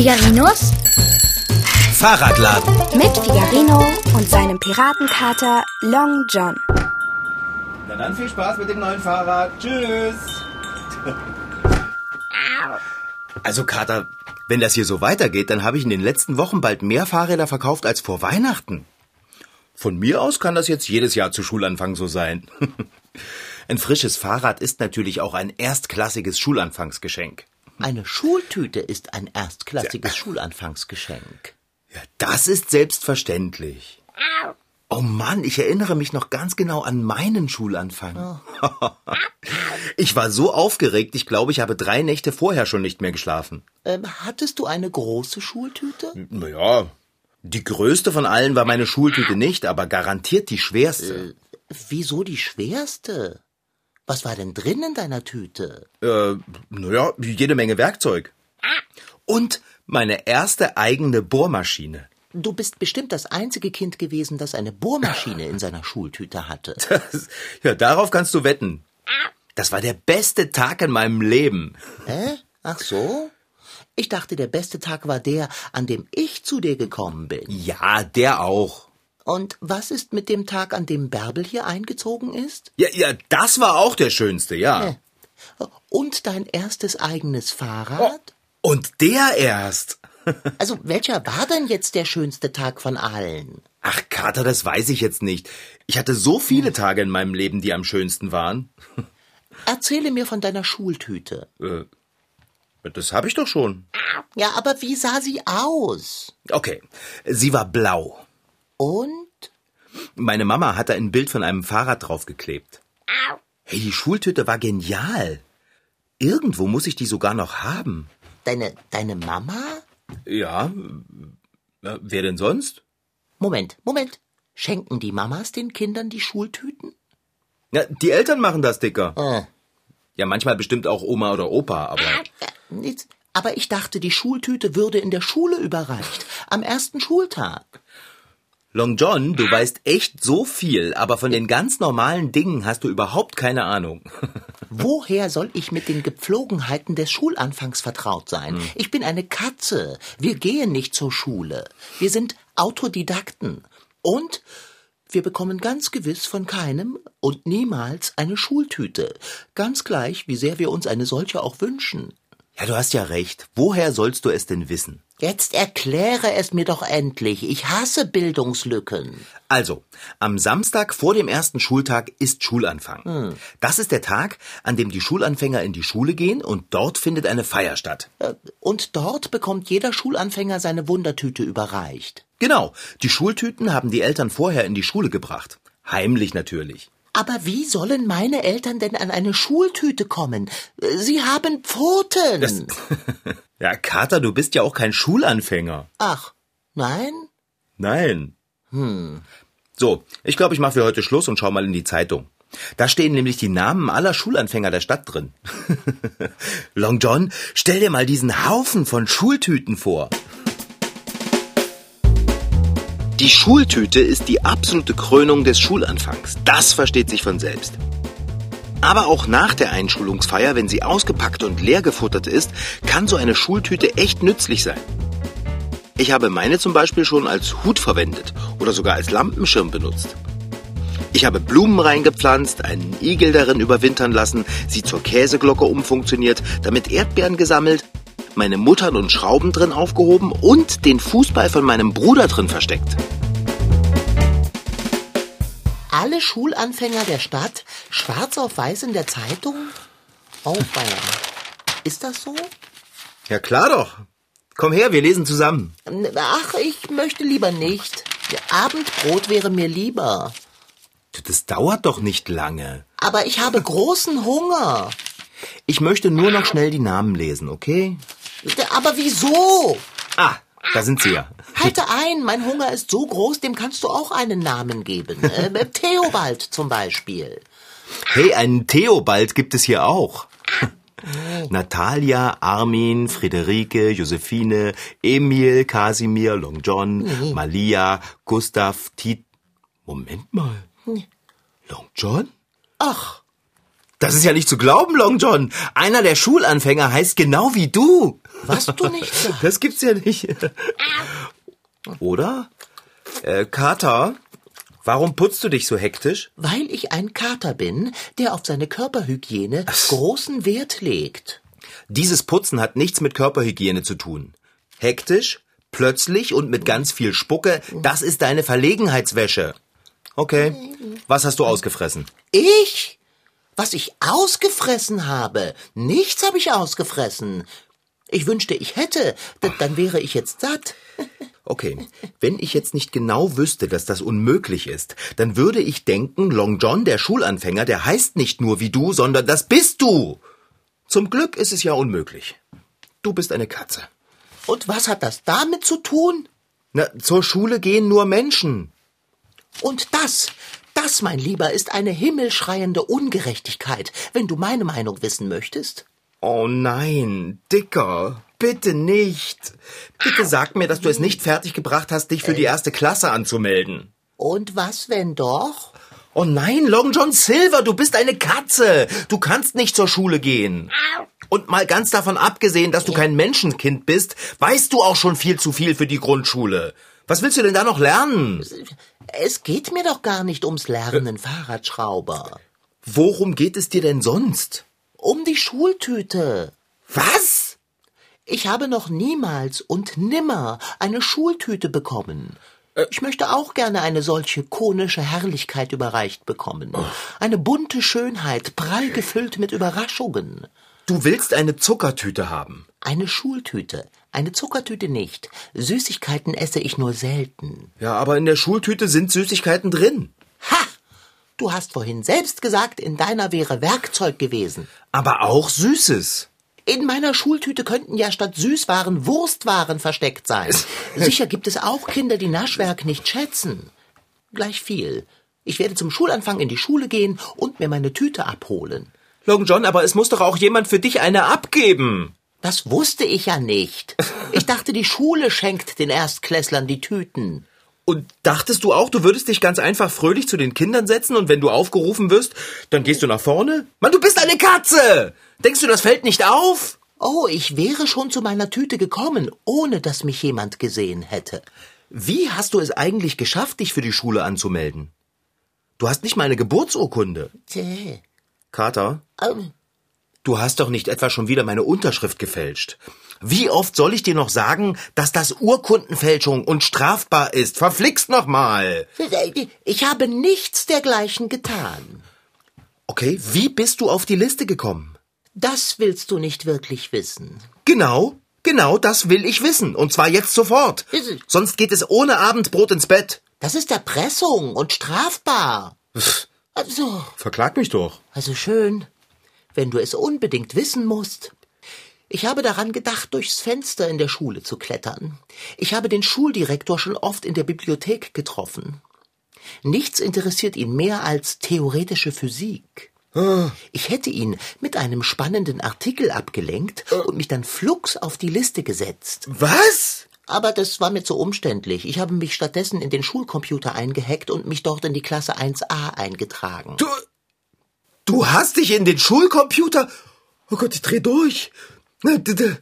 Figarinos Fahrradladen. mit Figarino und seinem Piratenkater Long John. Na dann viel Spaß mit dem neuen Fahrrad. Tschüss. Also Kater, wenn das hier so weitergeht, dann habe ich in den letzten Wochen bald mehr Fahrräder verkauft als vor Weihnachten. Von mir aus kann das jetzt jedes Jahr zu Schulanfang so sein. Ein frisches Fahrrad ist natürlich auch ein erstklassiges Schulanfangsgeschenk. Eine Schultüte ist ein erstklassiges Schulanfangsgeschenk. Ja, das ist selbstverständlich. Oh Mann, ich erinnere mich noch ganz genau an meinen Schulanfang. ich war so aufgeregt, ich glaube, ich habe drei Nächte vorher schon nicht mehr geschlafen. Ähm, hattest du eine große Schultüte? Naja, die größte von allen war meine Schultüte nicht, aber garantiert die schwerste. Wieso die schwerste? Was war denn drin in deiner Tüte? Äh, naja, jede Menge Werkzeug. Und meine erste eigene Bohrmaschine. Du bist bestimmt das einzige Kind gewesen, das eine Bohrmaschine in seiner Schultüte hatte. Das, ja, darauf kannst du wetten. Das war der beste Tag in meinem Leben. Hä? Ach so? Ich dachte, der beste Tag war der, an dem ich zu dir gekommen bin. Ja, der auch. Und was ist mit dem Tag, an dem Bärbel hier eingezogen ist? Ja, ja, das war auch der schönste, ja. Und dein erstes eigenes Fahrrad? Und der erst. Also, welcher war denn jetzt der schönste Tag von allen? Ach, Kater, das weiß ich jetzt nicht. Ich hatte so viele Tage in meinem Leben, die am schönsten waren. Erzähle mir von deiner Schultüte. Äh, das habe ich doch schon. Ja, aber wie sah sie aus? Okay, sie war blau. Und? Meine Mama hatte ein Bild von einem Fahrrad draufgeklebt. Hey, die Schultüte war genial. Irgendwo muss ich die sogar noch haben. Deine, deine Mama? Ja, äh, wer denn sonst? Moment, Moment. Schenken die Mamas den Kindern die Schultüten? Ja, die Eltern machen das, Dicker. Äh, Ja, manchmal bestimmt auch Oma oder Opa, aber nichts. Aber ich dachte, die Schultüte würde in der Schule überreicht. Am ersten Schultag. Long John, du weißt echt so viel, aber von den ganz normalen Dingen hast du überhaupt keine Ahnung. Woher soll ich mit den Gepflogenheiten des Schulanfangs vertraut sein? Ich bin eine Katze. Wir gehen nicht zur Schule. Wir sind Autodidakten. Und wir bekommen ganz gewiss von keinem und niemals eine Schultüte. Ganz gleich, wie sehr wir uns eine solche auch wünschen. Ja, du hast ja recht. Woher sollst du es denn wissen? Jetzt erkläre es mir doch endlich. Ich hasse Bildungslücken. Also, am Samstag vor dem ersten Schultag ist Schulanfang. Das ist der Tag, an dem die Schulanfänger in die Schule gehen und dort findet eine Feier statt. Äh, Und dort bekommt jeder Schulanfänger seine Wundertüte überreicht. Genau, die Schultüten haben die Eltern vorher in die Schule gebracht. Heimlich natürlich. Aber wie sollen meine Eltern denn an eine Schultüte kommen? Sie haben Pfoten. Ja, Kater, du bist ja auch kein Schulanfänger. Ach, nein? Nein. Hm. So, ich glaube, ich mache für heute Schluss und schau mal in die Zeitung. Da stehen nämlich die Namen aller Schulanfänger der Stadt drin. Long John, stell dir mal diesen Haufen von Schultüten vor. Die Schultüte ist die absolute Krönung des Schulanfangs. Das versteht sich von selbst. Aber auch nach der Einschulungsfeier, wenn sie ausgepackt und leer gefuttert ist, kann so eine Schultüte echt nützlich sein. Ich habe meine zum Beispiel schon als Hut verwendet oder sogar als Lampenschirm benutzt. Ich habe Blumen reingepflanzt, einen Igel darin überwintern lassen, sie zur Käseglocke umfunktioniert, damit Erdbeeren gesammelt, meine Muttern und Schrauben drin aufgehoben und den Fußball von meinem Bruder drin versteckt. Alle Schulanfänger der Stadt schwarz auf weiß in der Zeitung? Oh, weia. Ist das so? Ja klar doch. Komm her, wir lesen zusammen. Ach, ich möchte lieber nicht. Abendbrot wäre mir lieber. Das dauert doch nicht lange. Aber ich habe großen Hunger. Ich möchte nur noch schnell die Namen lesen, okay? Aber wieso? Ah, da sind sie ja. Halte ein, mein Hunger ist so groß, dem kannst du auch einen Namen geben. Äh, Theobald zum Beispiel. Hey, einen Theobald gibt es hier auch. Natalia, Armin, Friederike, Josephine, Emil, Kasimir, Long John, Malia, Gustav, Tit. Moment mal. Long John? Ach, Das ist ja nicht zu glauben, Long John. Einer der Schulanfänger heißt genau wie du. Was du nicht sagst. Das gibt's ja nicht. Oder? Äh, Kater, warum putzt du dich so hektisch? Weil ich ein Kater bin, der auf seine Körperhygiene großen Wert legt. Dieses Putzen hat nichts mit Körperhygiene zu tun. Hektisch, plötzlich und mit ganz viel Spucke, das ist deine Verlegenheitswäsche. Okay, was hast du ausgefressen? Ich? Was ich ausgefressen habe? Nichts habe ich ausgefressen. Ich wünschte, ich hätte, d- dann wäre ich jetzt satt. Okay, wenn ich jetzt nicht genau wüsste, dass das unmöglich ist, dann würde ich denken, Long John, der Schulanfänger, der heißt nicht nur wie du, sondern das bist du. Zum Glück ist es ja unmöglich. Du bist eine Katze. Und was hat das damit zu tun? Na, zur Schule gehen nur Menschen. Und das, das, mein Lieber, ist eine himmelschreiende Ungerechtigkeit, wenn du meine Meinung wissen möchtest. Oh nein, Dicker, bitte nicht. Bitte sag mir, dass du es nicht fertiggebracht hast, dich für die erste Klasse anzumelden. Und was, wenn doch? Oh nein, Long John Silver, du bist eine Katze. Du kannst nicht zur Schule gehen. Und mal ganz davon abgesehen, dass du kein Menschenkind bist, weißt du auch schon viel zu viel für die Grundschule. Was willst du denn da noch lernen? Es geht mir doch gar nicht ums Lernen, Fahrradschrauber. Worum geht es dir denn sonst? Um die Schultüte. Was? Ich habe noch niemals und nimmer eine Schultüte bekommen. Ich möchte auch gerne eine solche konische Herrlichkeit überreicht bekommen. Eine bunte Schönheit, prall gefüllt mit Überraschungen. Du willst eine Zuckertüte haben. Eine Schultüte, eine Zuckertüte nicht. Süßigkeiten esse ich nur selten. Ja, aber in der Schultüte sind Süßigkeiten drin. Du hast vorhin selbst gesagt, in deiner wäre Werkzeug gewesen. Aber auch Süßes. In meiner Schultüte könnten ja statt Süßwaren Wurstwaren versteckt sein. Sicher gibt es auch Kinder, die Naschwerk nicht schätzen. Gleich viel. Ich werde zum Schulanfang in die Schule gehen und mir meine Tüte abholen. Long John, aber es muss doch auch jemand für dich eine abgeben. Das wusste ich ja nicht. Ich dachte, die Schule schenkt den Erstklässlern die Tüten. Und dachtest du auch, du würdest dich ganz einfach fröhlich zu den Kindern setzen und wenn du aufgerufen wirst, dann gehst du nach vorne? Mann, du bist eine Katze! Denkst du, das fällt nicht auf? Oh, ich wäre schon zu meiner Tüte gekommen, ohne dass mich jemand gesehen hätte. Wie hast du es eigentlich geschafft, dich für die Schule anzumelden? Du hast nicht mal eine Geburtsurkunde. Tja, Kater, ähm, du hast doch nicht etwa schon wieder meine Unterschrift gefälscht. Wie oft soll ich dir noch sagen, dass das Urkundenfälschung und strafbar ist? Verflixt noch mal. ich habe nichts dergleichen getan. Okay, wie bist du auf die Liste gekommen? Das willst du nicht wirklich wissen. Genau, genau das will ich wissen. Und zwar jetzt sofort. Sonst geht es ohne Abendbrot ins Bett. Das ist Erpressung und strafbar. Also, Verklag mich doch. also schön, wenn du es unbedingt wissen musst. Ich habe daran gedacht, durchs Fenster in der Schule zu klettern. Ich habe den Schuldirektor schon oft in der Bibliothek getroffen. Nichts interessiert ihn mehr als theoretische Physik. Ich hätte ihn mit einem spannenden Artikel abgelenkt und mich dann flugs auf die Liste gesetzt. Was? Aber das war mir zu umständlich. Ich habe mich stattdessen in den Schulcomputer eingehackt und mich dort in die Klasse 1a eingetragen. Du, du hast dich in den Schulcomputer? Oh Gott, ich dreh durch. D-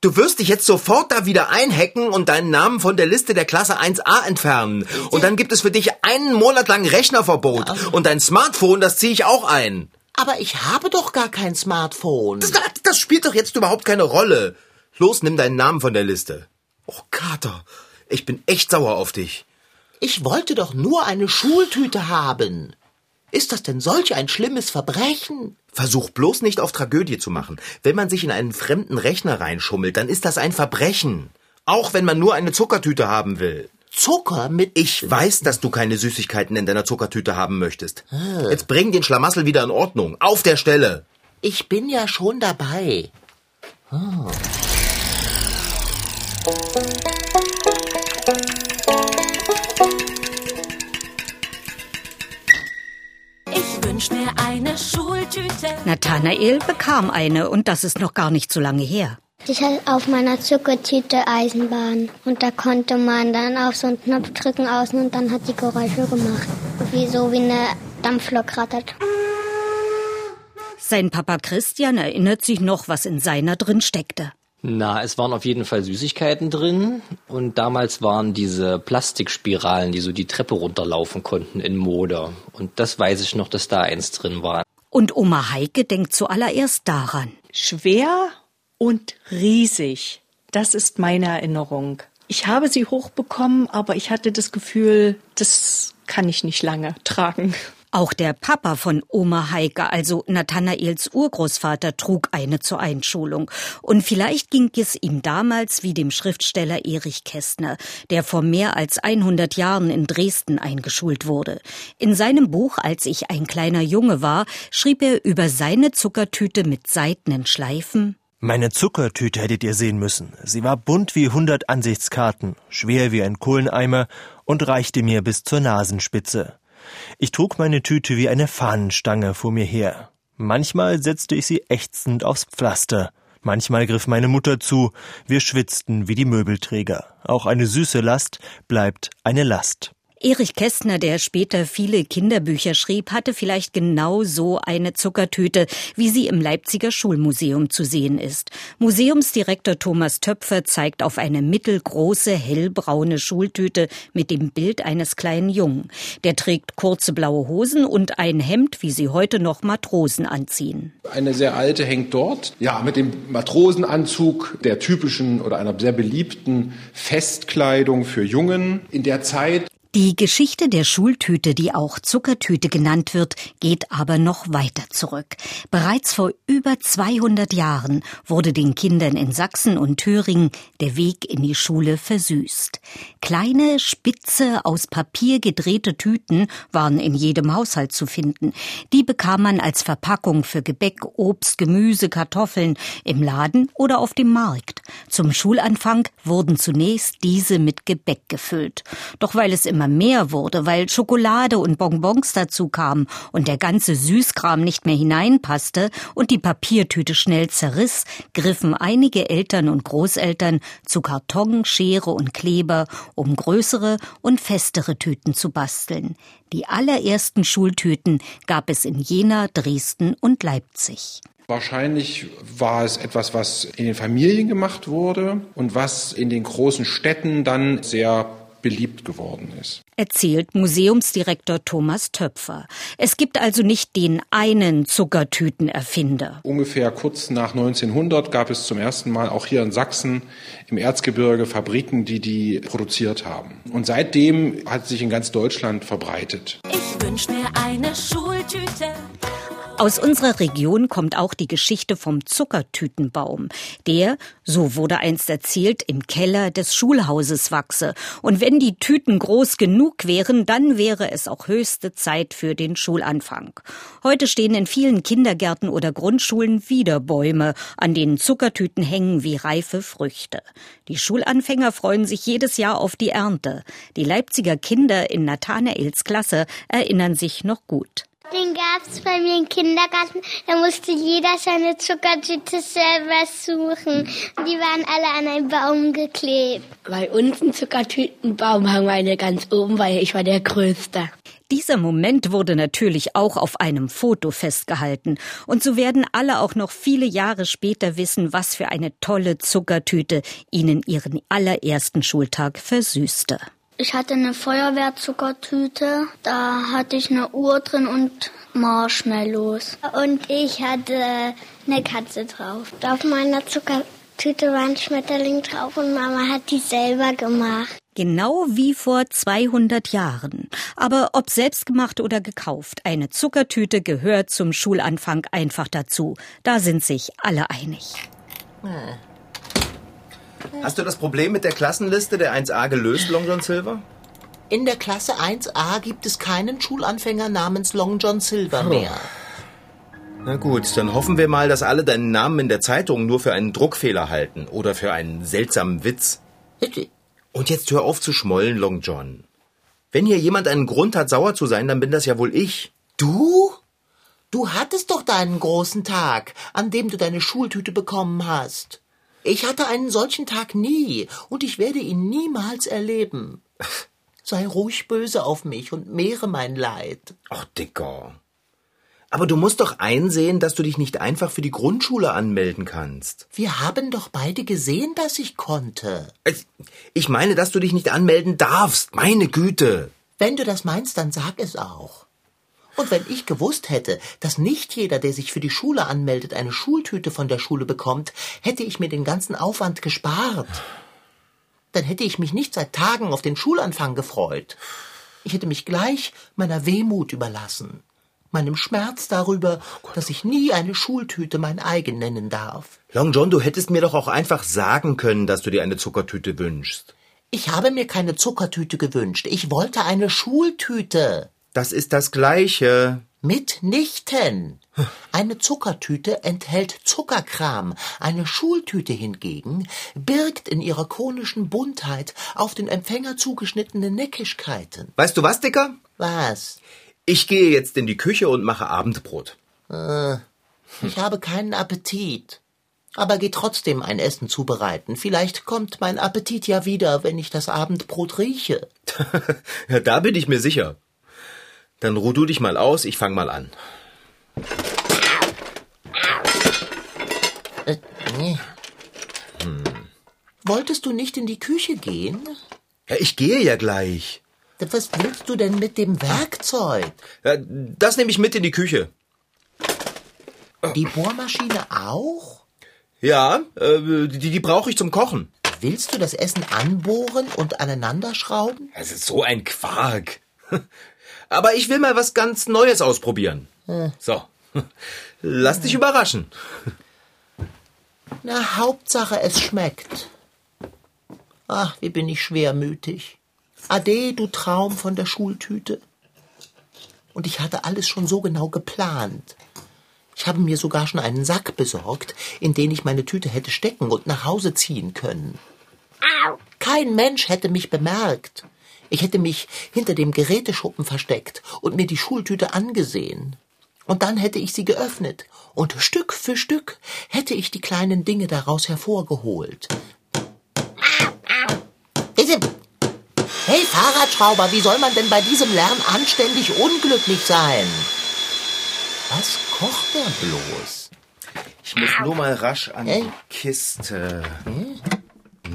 Du wirst dich jetzt sofort da wieder einhacken und deinen Namen von der Liste der Klasse 1a entfernen. Und dann gibt es für dich einen Monat lang Rechnerverbot. Und dein Smartphone, das ziehe ich auch ein. Aber ich habe doch gar kein Smartphone. Das, das spielt doch jetzt überhaupt keine Rolle. Los, nimm deinen Namen von der Liste. Oh, Kater, ich bin echt sauer auf dich. Ich wollte doch nur eine Schultüte haben. Ist das denn solch ein schlimmes Verbrechen? Versuch bloß nicht auf Tragödie zu machen. Wenn man sich in einen fremden Rechner reinschummelt, dann ist das ein Verbrechen. Auch wenn man nur eine Zuckertüte haben will. Zucker mit... Ich weiß, dass du keine Süßigkeiten in deiner Zuckertüte haben möchtest. Jetzt bring den Schlamassel wieder in Ordnung. Auf der Stelle. Ich bin ja schon dabei. Ich wünsch mir eine Schultüte. Nathanael bekam eine und das ist noch gar nicht so lange her. Ich hatte auf meiner Zuckertüte Eisenbahn und da konnte man dann auf so einen Knopf drücken außen und dann hat die Geräusche gemacht. Wie so wie eine Dampflok rattert. Sein Papa Christian erinnert sich noch, was in seiner drin steckte. Na, es waren auf jeden Fall Süßigkeiten drin und damals waren diese Plastikspiralen, die so die Treppe runterlaufen konnten, in Mode. Und das weiß ich noch, dass da eins drin war. Und Oma Heike denkt zuallererst daran. Schwer und riesig. Das ist meine Erinnerung. Ich habe sie hochbekommen, aber ich hatte das Gefühl, das kann ich nicht lange tragen. Auch der Papa von Oma Heike, also Nathanaels Urgroßvater, trug eine zur Einschulung. Und vielleicht ging es ihm damals wie dem Schriftsteller Erich Kästner, der vor mehr als 100 Jahren in Dresden eingeschult wurde. In seinem Buch Als ich ein kleiner Junge war, schrieb er über seine Zuckertüte mit seidenen Schleifen. Meine Zuckertüte hättet ihr sehen müssen. Sie war bunt wie hundert Ansichtskarten, schwer wie ein Kohleneimer und reichte mir bis zur Nasenspitze. Ich trug meine Tüte wie eine Fahnenstange vor mir her. Manchmal setzte ich sie ächzend aufs Pflaster. Manchmal griff meine Mutter zu. Wir schwitzten wie die Möbelträger. Auch eine süße Last bleibt eine Last. Erich Kästner, der später viele Kinderbücher schrieb, hatte vielleicht genau so eine Zuckertüte, wie sie im Leipziger Schulmuseum zu sehen ist. Museumsdirektor Thomas Töpfer zeigt auf eine mittelgroße, hellbraune Schultüte mit dem Bild eines kleinen Jungen. Der trägt kurze blaue Hosen und ein Hemd, wie sie heute noch Matrosen anziehen. Eine sehr alte hängt dort, ja, mit dem Matrosenanzug der typischen oder einer sehr beliebten Festkleidung für Jungen. In der Zeit die Geschichte der Schultüte, die auch Zuckertüte genannt wird, geht aber noch weiter zurück. Bereits vor über 200 Jahren wurde den Kindern in Sachsen und Thüringen der Weg in die Schule versüßt. Kleine, spitze, aus Papier gedrehte Tüten waren in jedem Haushalt zu finden. Die bekam man als Verpackung für Gebäck, Obst, Gemüse, Kartoffeln im Laden oder auf dem Markt. Zum Schulanfang wurden zunächst diese mit Gebäck gefüllt. Doch weil es im mehr wurde, weil Schokolade und Bonbons dazu kamen und der ganze Süßkram nicht mehr hineinpasste und die Papiertüte schnell zerriss, griffen einige Eltern und Großeltern zu Karton, Schere und Kleber, um größere und festere Tüten zu basteln. Die allerersten Schultüten gab es in Jena, Dresden und Leipzig. Wahrscheinlich war es etwas, was in den Familien gemacht wurde und was in den großen Städten dann sehr beliebt geworden ist. Erzählt Museumsdirektor Thomas Töpfer. Es gibt also nicht den einen Zuckertütenerfinder. Ungefähr kurz nach 1900 gab es zum ersten Mal auch hier in Sachsen im Erzgebirge Fabriken, die die produziert haben. Und seitdem hat sich in ganz Deutschland verbreitet. Ich wünsch mir eine Schultüte. Aus unserer Region kommt auch die Geschichte vom Zuckertütenbaum, der, so wurde einst erzählt, im Keller des Schulhauses wachse. Und wenn die Tüten groß genug wären, dann wäre es auch höchste Zeit für den Schulanfang. Heute stehen in vielen Kindergärten oder Grundschulen wieder Bäume, an denen Zuckertüten hängen wie reife Früchte. Die Schulanfänger freuen sich jedes Jahr auf die Ernte. Die Leipziger Kinder in Nathanaels Klasse erinnern sich noch gut. Den gab es bei mir im Kindergarten. Da musste jeder seine Zuckertüte selber suchen. Die waren alle an einen Baum geklebt. Bei uns einen Zuckertütenbaum haben wir eine ganz oben, weil ich war der Größte. Dieser Moment wurde natürlich auch auf einem Foto festgehalten. Und so werden alle auch noch viele Jahre später wissen, was für eine tolle Zuckertüte ihnen ihren allerersten Schultag versüßte. Ich hatte eine Feuerwehrzuckertüte, da hatte ich eine Uhr drin und Marshmallows. Und ich hatte eine Katze drauf. Auf meiner Zuckertüte war ein Schmetterling drauf und Mama hat die selber gemacht. Genau wie vor 200 Jahren. Aber ob selbstgemacht oder gekauft, eine Zuckertüte gehört zum Schulanfang einfach dazu. Da sind sich alle einig. Hm. Hast du das Problem mit der Klassenliste der 1a gelöst, Long John Silver? In der Klasse 1a gibt es keinen Schulanfänger namens Long John Silver mehr. Na gut, dann hoffen wir mal, dass alle deinen Namen in der Zeitung nur für einen Druckfehler halten oder für einen seltsamen Witz. Und jetzt hör auf zu schmollen, Long John. Wenn hier jemand einen Grund hat, sauer zu sein, dann bin das ja wohl ich. Du? Du hattest doch deinen großen Tag, an dem du deine Schultüte bekommen hast. Ich hatte einen solchen Tag nie, und ich werde ihn niemals erleben. Sei ruhig böse auf mich und mehre mein Leid. Ach, Dicker. Aber du musst doch einsehen, dass du dich nicht einfach für die Grundschule anmelden kannst. Wir haben doch beide gesehen, dass ich konnte. Ich meine, dass du dich nicht anmelden darfst. Meine Güte. Wenn du das meinst, dann sag es auch. Und wenn ich gewusst hätte, dass nicht jeder, der sich für die Schule anmeldet, eine Schultüte von der Schule bekommt, hätte ich mir den ganzen Aufwand gespart. Dann hätte ich mich nicht seit Tagen auf den Schulanfang gefreut. Ich hätte mich gleich meiner Wehmut überlassen meinem Schmerz darüber, dass ich nie eine Schultüte mein eigen nennen darf. Long John, du hättest mir doch auch einfach sagen können, dass du dir eine Zuckertüte wünschst. Ich habe mir keine Zuckertüte gewünscht. Ich wollte eine Schultüte. Das ist das Gleiche. Mitnichten. Eine Zuckertüte enthält Zuckerkram. Eine Schultüte hingegen birgt in ihrer konischen Buntheit auf den Empfänger zugeschnittene Neckischkeiten. Weißt du was, Dicker? Was? Ich gehe jetzt in die Küche und mache Abendbrot. Äh, ich habe keinen Appetit. Aber geh trotzdem ein Essen zubereiten. Vielleicht kommt mein Appetit ja wieder, wenn ich das Abendbrot rieche. ja, da bin ich mir sicher. Dann ruh du dich mal aus, ich fang mal an. Äh, nee. hm. Wolltest du nicht in die Küche gehen? Ja, ich gehe ja gleich. Was willst du denn mit dem Werkzeug? Das nehme ich mit in die Küche. Die Bohrmaschine auch? Ja, äh, die, die brauche ich zum Kochen. Willst du das Essen anbohren und aneinanderschrauben? Das ist so ein Quark. Aber ich will mal was ganz Neues ausprobieren. Hm. So, lass dich überraschen. Na, Hauptsache, es schmeckt. Ach, wie bin ich schwermütig. Ade, du Traum von der Schultüte. Und ich hatte alles schon so genau geplant. Ich habe mir sogar schon einen Sack besorgt, in den ich meine Tüte hätte stecken und nach Hause ziehen können. Kein Mensch hätte mich bemerkt. Ich hätte mich hinter dem Geräteschuppen versteckt und mir die Schultüte angesehen. Und dann hätte ich sie geöffnet, und Stück für Stück hätte ich die kleinen Dinge daraus hervorgeholt. Hey Fahrradschrauber, wie soll man denn bei diesem Lärm anständig unglücklich sein? Was kocht er bloß? Ich muss nur mal rasch an die Kiste. Hm?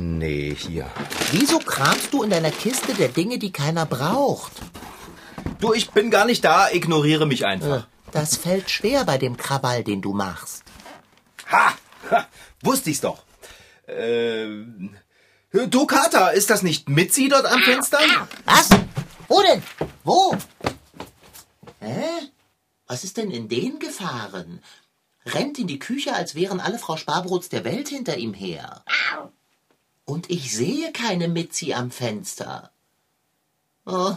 Nee, hier. Wieso kramst du in deiner Kiste der Dinge, die keiner braucht? Du, ich bin gar nicht da, ignoriere mich einfach. Das fällt schwer bei dem Krawall, den du machst. Ha! ha wusste ich's doch. Ähm, Du, Kater, ist das nicht Mitzi dort am Fenster? Was? Wo denn? Wo? Hä? Was ist denn in den gefahren? Rennt in die Küche, als wären alle Frau Sparbrots der Welt hinter ihm her. Und ich sehe keine Mitzi am Fenster. Oh,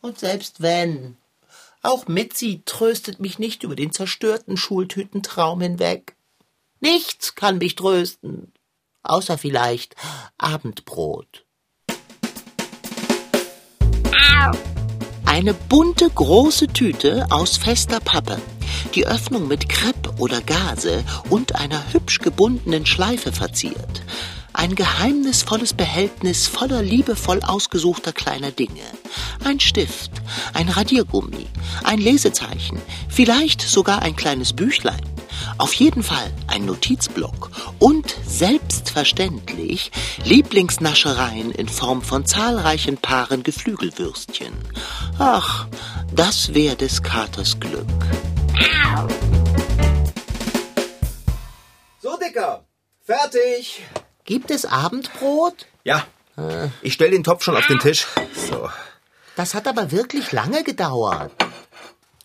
und selbst wenn. Auch Mitzi tröstet mich nicht über den zerstörten Schultütentraum hinweg. Nichts kann mich trösten außer vielleicht Abendbrot. Eine bunte große Tüte aus fester Pappe, die Öffnung mit Krepp oder Gase und einer hübsch gebundenen Schleife verziert. Ein geheimnisvolles Behältnis voller liebevoll ausgesuchter kleiner Dinge. Ein Stift, ein Radiergummi, ein Lesezeichen, vielleicht sogar ein kleines Büchlein. Auf jeden Fall ein Notizblock und selbstverständlich Lieblingsnaschereien in Form von zahlreichen Paaren Geflügelwürstchen. Ach, das wäre des Katers Glück. So, Dicker, fertig. Gibt es Abendbrot? Ja. Ich stelle den Topf schon auf den Tisch. So. Das hat aber wirklich lange gedauert.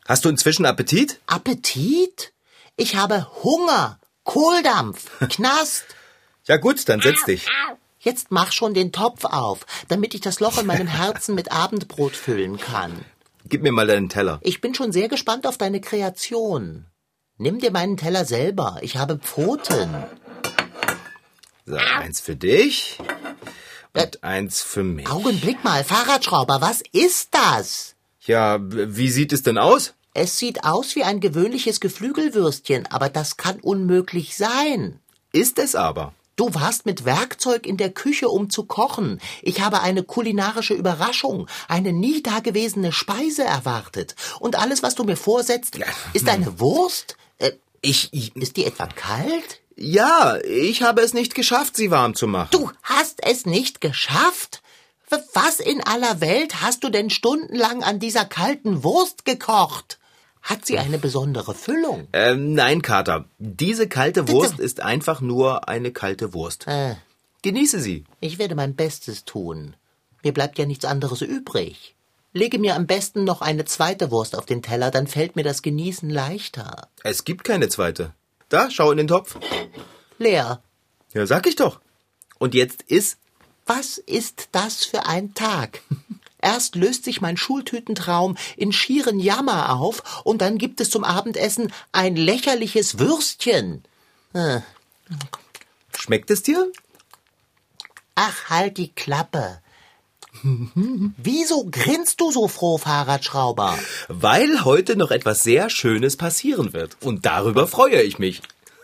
Hast du inzwischen Appetit? Appetit? Ich habe Hunger, Kohldampf, Knast. ja gut, dann setz dich. Jetzt mach schon den Topf auf, damit ich das Loch in meinem Herzen mit Abendbrot füllen kann. Gib mir mal deinen Teller. Ich bin schon sehr gespannt auf deine Kreation. Nimm dir meinen Teller selber. Ich habe Pfoten. So, eins für dich und äh, eins für mich. Augenblick mal, Fahrradschrauber, was ist das? Ja, wie sieht es denn aus? Es sieht aus wie ein gewöhnliches Geflügelwürstchen, aber das kann unmöglich sein. Ist es aber. Du warst mit Werkzeug in der Küche, um zu kochen. Ich habe eine kulinarische Überraschung, eine nie dagewesene Speise erwartet. Und alles, was du mir vorsetzt, ist eine Wurst? Äh, Ich, ich, ist die etwa kalt? Ja, ich habe es nicht geschafft, sie warm zu machen. Du hast es nicht geschafft? Was in aller Welt hast du denn stundenlang an dieser kalten Wurst gekocht? Hat sie eine besondere Füllung? Ähm, nein, Kater. Diese kalte Wurst ist einfach nur eine kalte Wurst. Äh, Genieße sie. ich werde mein Bestes tun. Mir bleibt ja nichts anderes übrig. Lege mir am besten noch eine zweite Wurst auf den Teller, dann fällt mir das Genießen leichter. Es gibt keine zweite. Da, schau in den Topf. Leer, Ja, sag ich doch. Und jetzt iss. was ist das für ein Tag? Erst löst sich mein Schultütentraum in schieren Jammer auf und dann gibt es zum Abendessen ein lächerliches Würstchen. Schmeckt es dir? Ach, halt die Klappe. Wieso grinst du so froh, Fahrradschrauber? Weil heute noch etwas sehr Schönes passieren wird. Und darüber freue ich mich.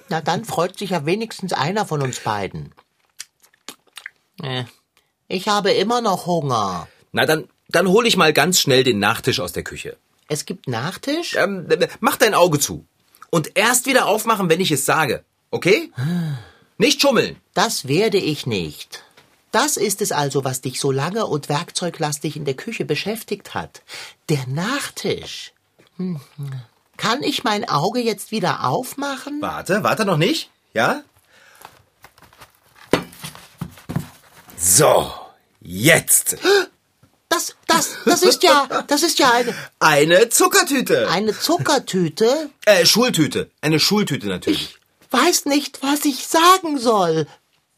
Na, dann freut sich ja wenigstens einer von uns beiden. Äh, Ich habe immer noch Hunger. Na, dann, dann hole ich mal ganz schnell den Nachtisch aus der Küche. Es gibt Nachtisch? Ähm, äh, mach dein Auge zu. Und erst wieder aufmachen, wenn ich es sage. Okay? Nicht schummeln. Das werde ich nicht. Das ist es also, was dich so lange und werkzeuglastig in der Küche beschäftigt hat. Der Nachtisch. Hm. Kann ich mein Auge jetzt wieder aufmachen? Warte, warte noch nicht. Ja? So, jetzt. Das, das, das ist ja, das ist ja eine, Eine Zuckertüte. eine Zuckertüte. Äh, Schultüte. Eine Schultüte natürlich. Weiß nicht, was ich sagen soll.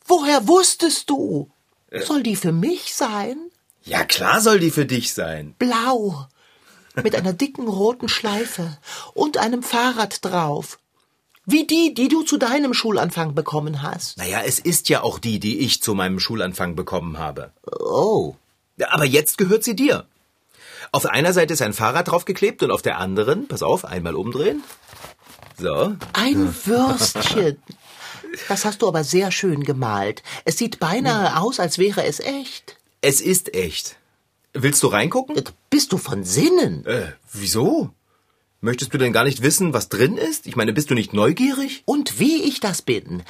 Woher wusstest du? Soll die für mich sein? Ja, klar soll die für dich sein. Blau. Mit einer dicken roten Schleife und einem Fahrrad drauf. Wie die, die du zu deinem Schulanfang bekommen hast. Naja, es ist ja auch die, die ich zu meinem Schulanfang bekommen habe. Oh. Aber jetzt gehört sie dir. Auf einer Seite ist ein Fahrrad draufgeklebt und auf der anderen, pass auf, einmal umdrehen. So. Ein Würstchen. Das hast du aber sehr schön gemalt. Es sieht beinahe aus, als wäre es echt. Es ist echt. Willst du reingucken? Bist du von Sinnen? Äh, wieso? Möchtest du denn gar nicht wissen, was drin ist? Ich meine, bist du nicht neugierig? Und wie ich das bin.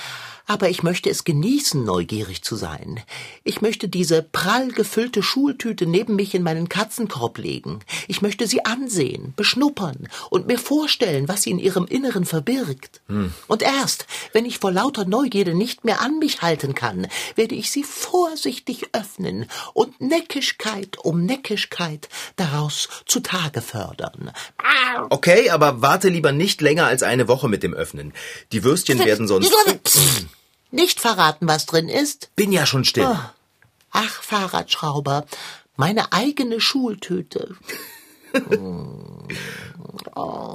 Aber ich möchte es genießen, neugierig zu sein. Ich möchte diese prall gefüllte Schultüte neben mich in meinen Katzenkorb legen. Ich möchte sie ansehen, beschnuppern und mir vorstellen, was sie in ihrem Inneren verbirgt. Und erst, wenn ich vor lauter Neugierde nicht mehr an mich halten kann, werde ich sie vorsichtig öffnen und Neckischkeit um Neckischkeit daraus zutage fördern. Okay, aber warte lieber nicht länger als eine Woche mit dem Öffnen. Die Würstchen werden sonst... Nicht verraten, was drin ist? Bin ja schon still. Ach, Fahrradschrauber, meine eigene Schultüte.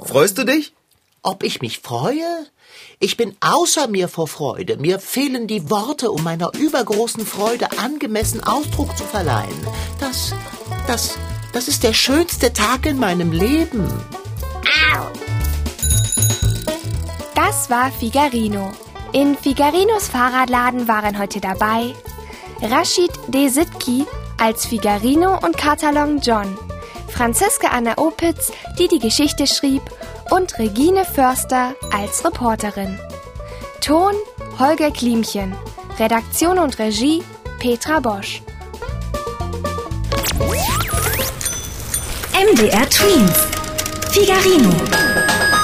Freust du dich? Ob ich mich freue? Ich bin außer mir vor Freude. Mir fehlen die Worte, um meiner übergroßen Freude angemessen Ausdruck zu verleihen. Das, das, das ist der schönste Tag in meinem Leben. Das war Figarino. In Figarinos Fahrradladen waren heute dabei Rashid Desitki als Figarino und Katalon John, Franziska Anna Opitz, die die Geschichte schrieb, und Regine Förster als Reporterin. Ton Holger Klimchen, Redaktion und Regie Petra Bosch. MDR Twins. Figarino.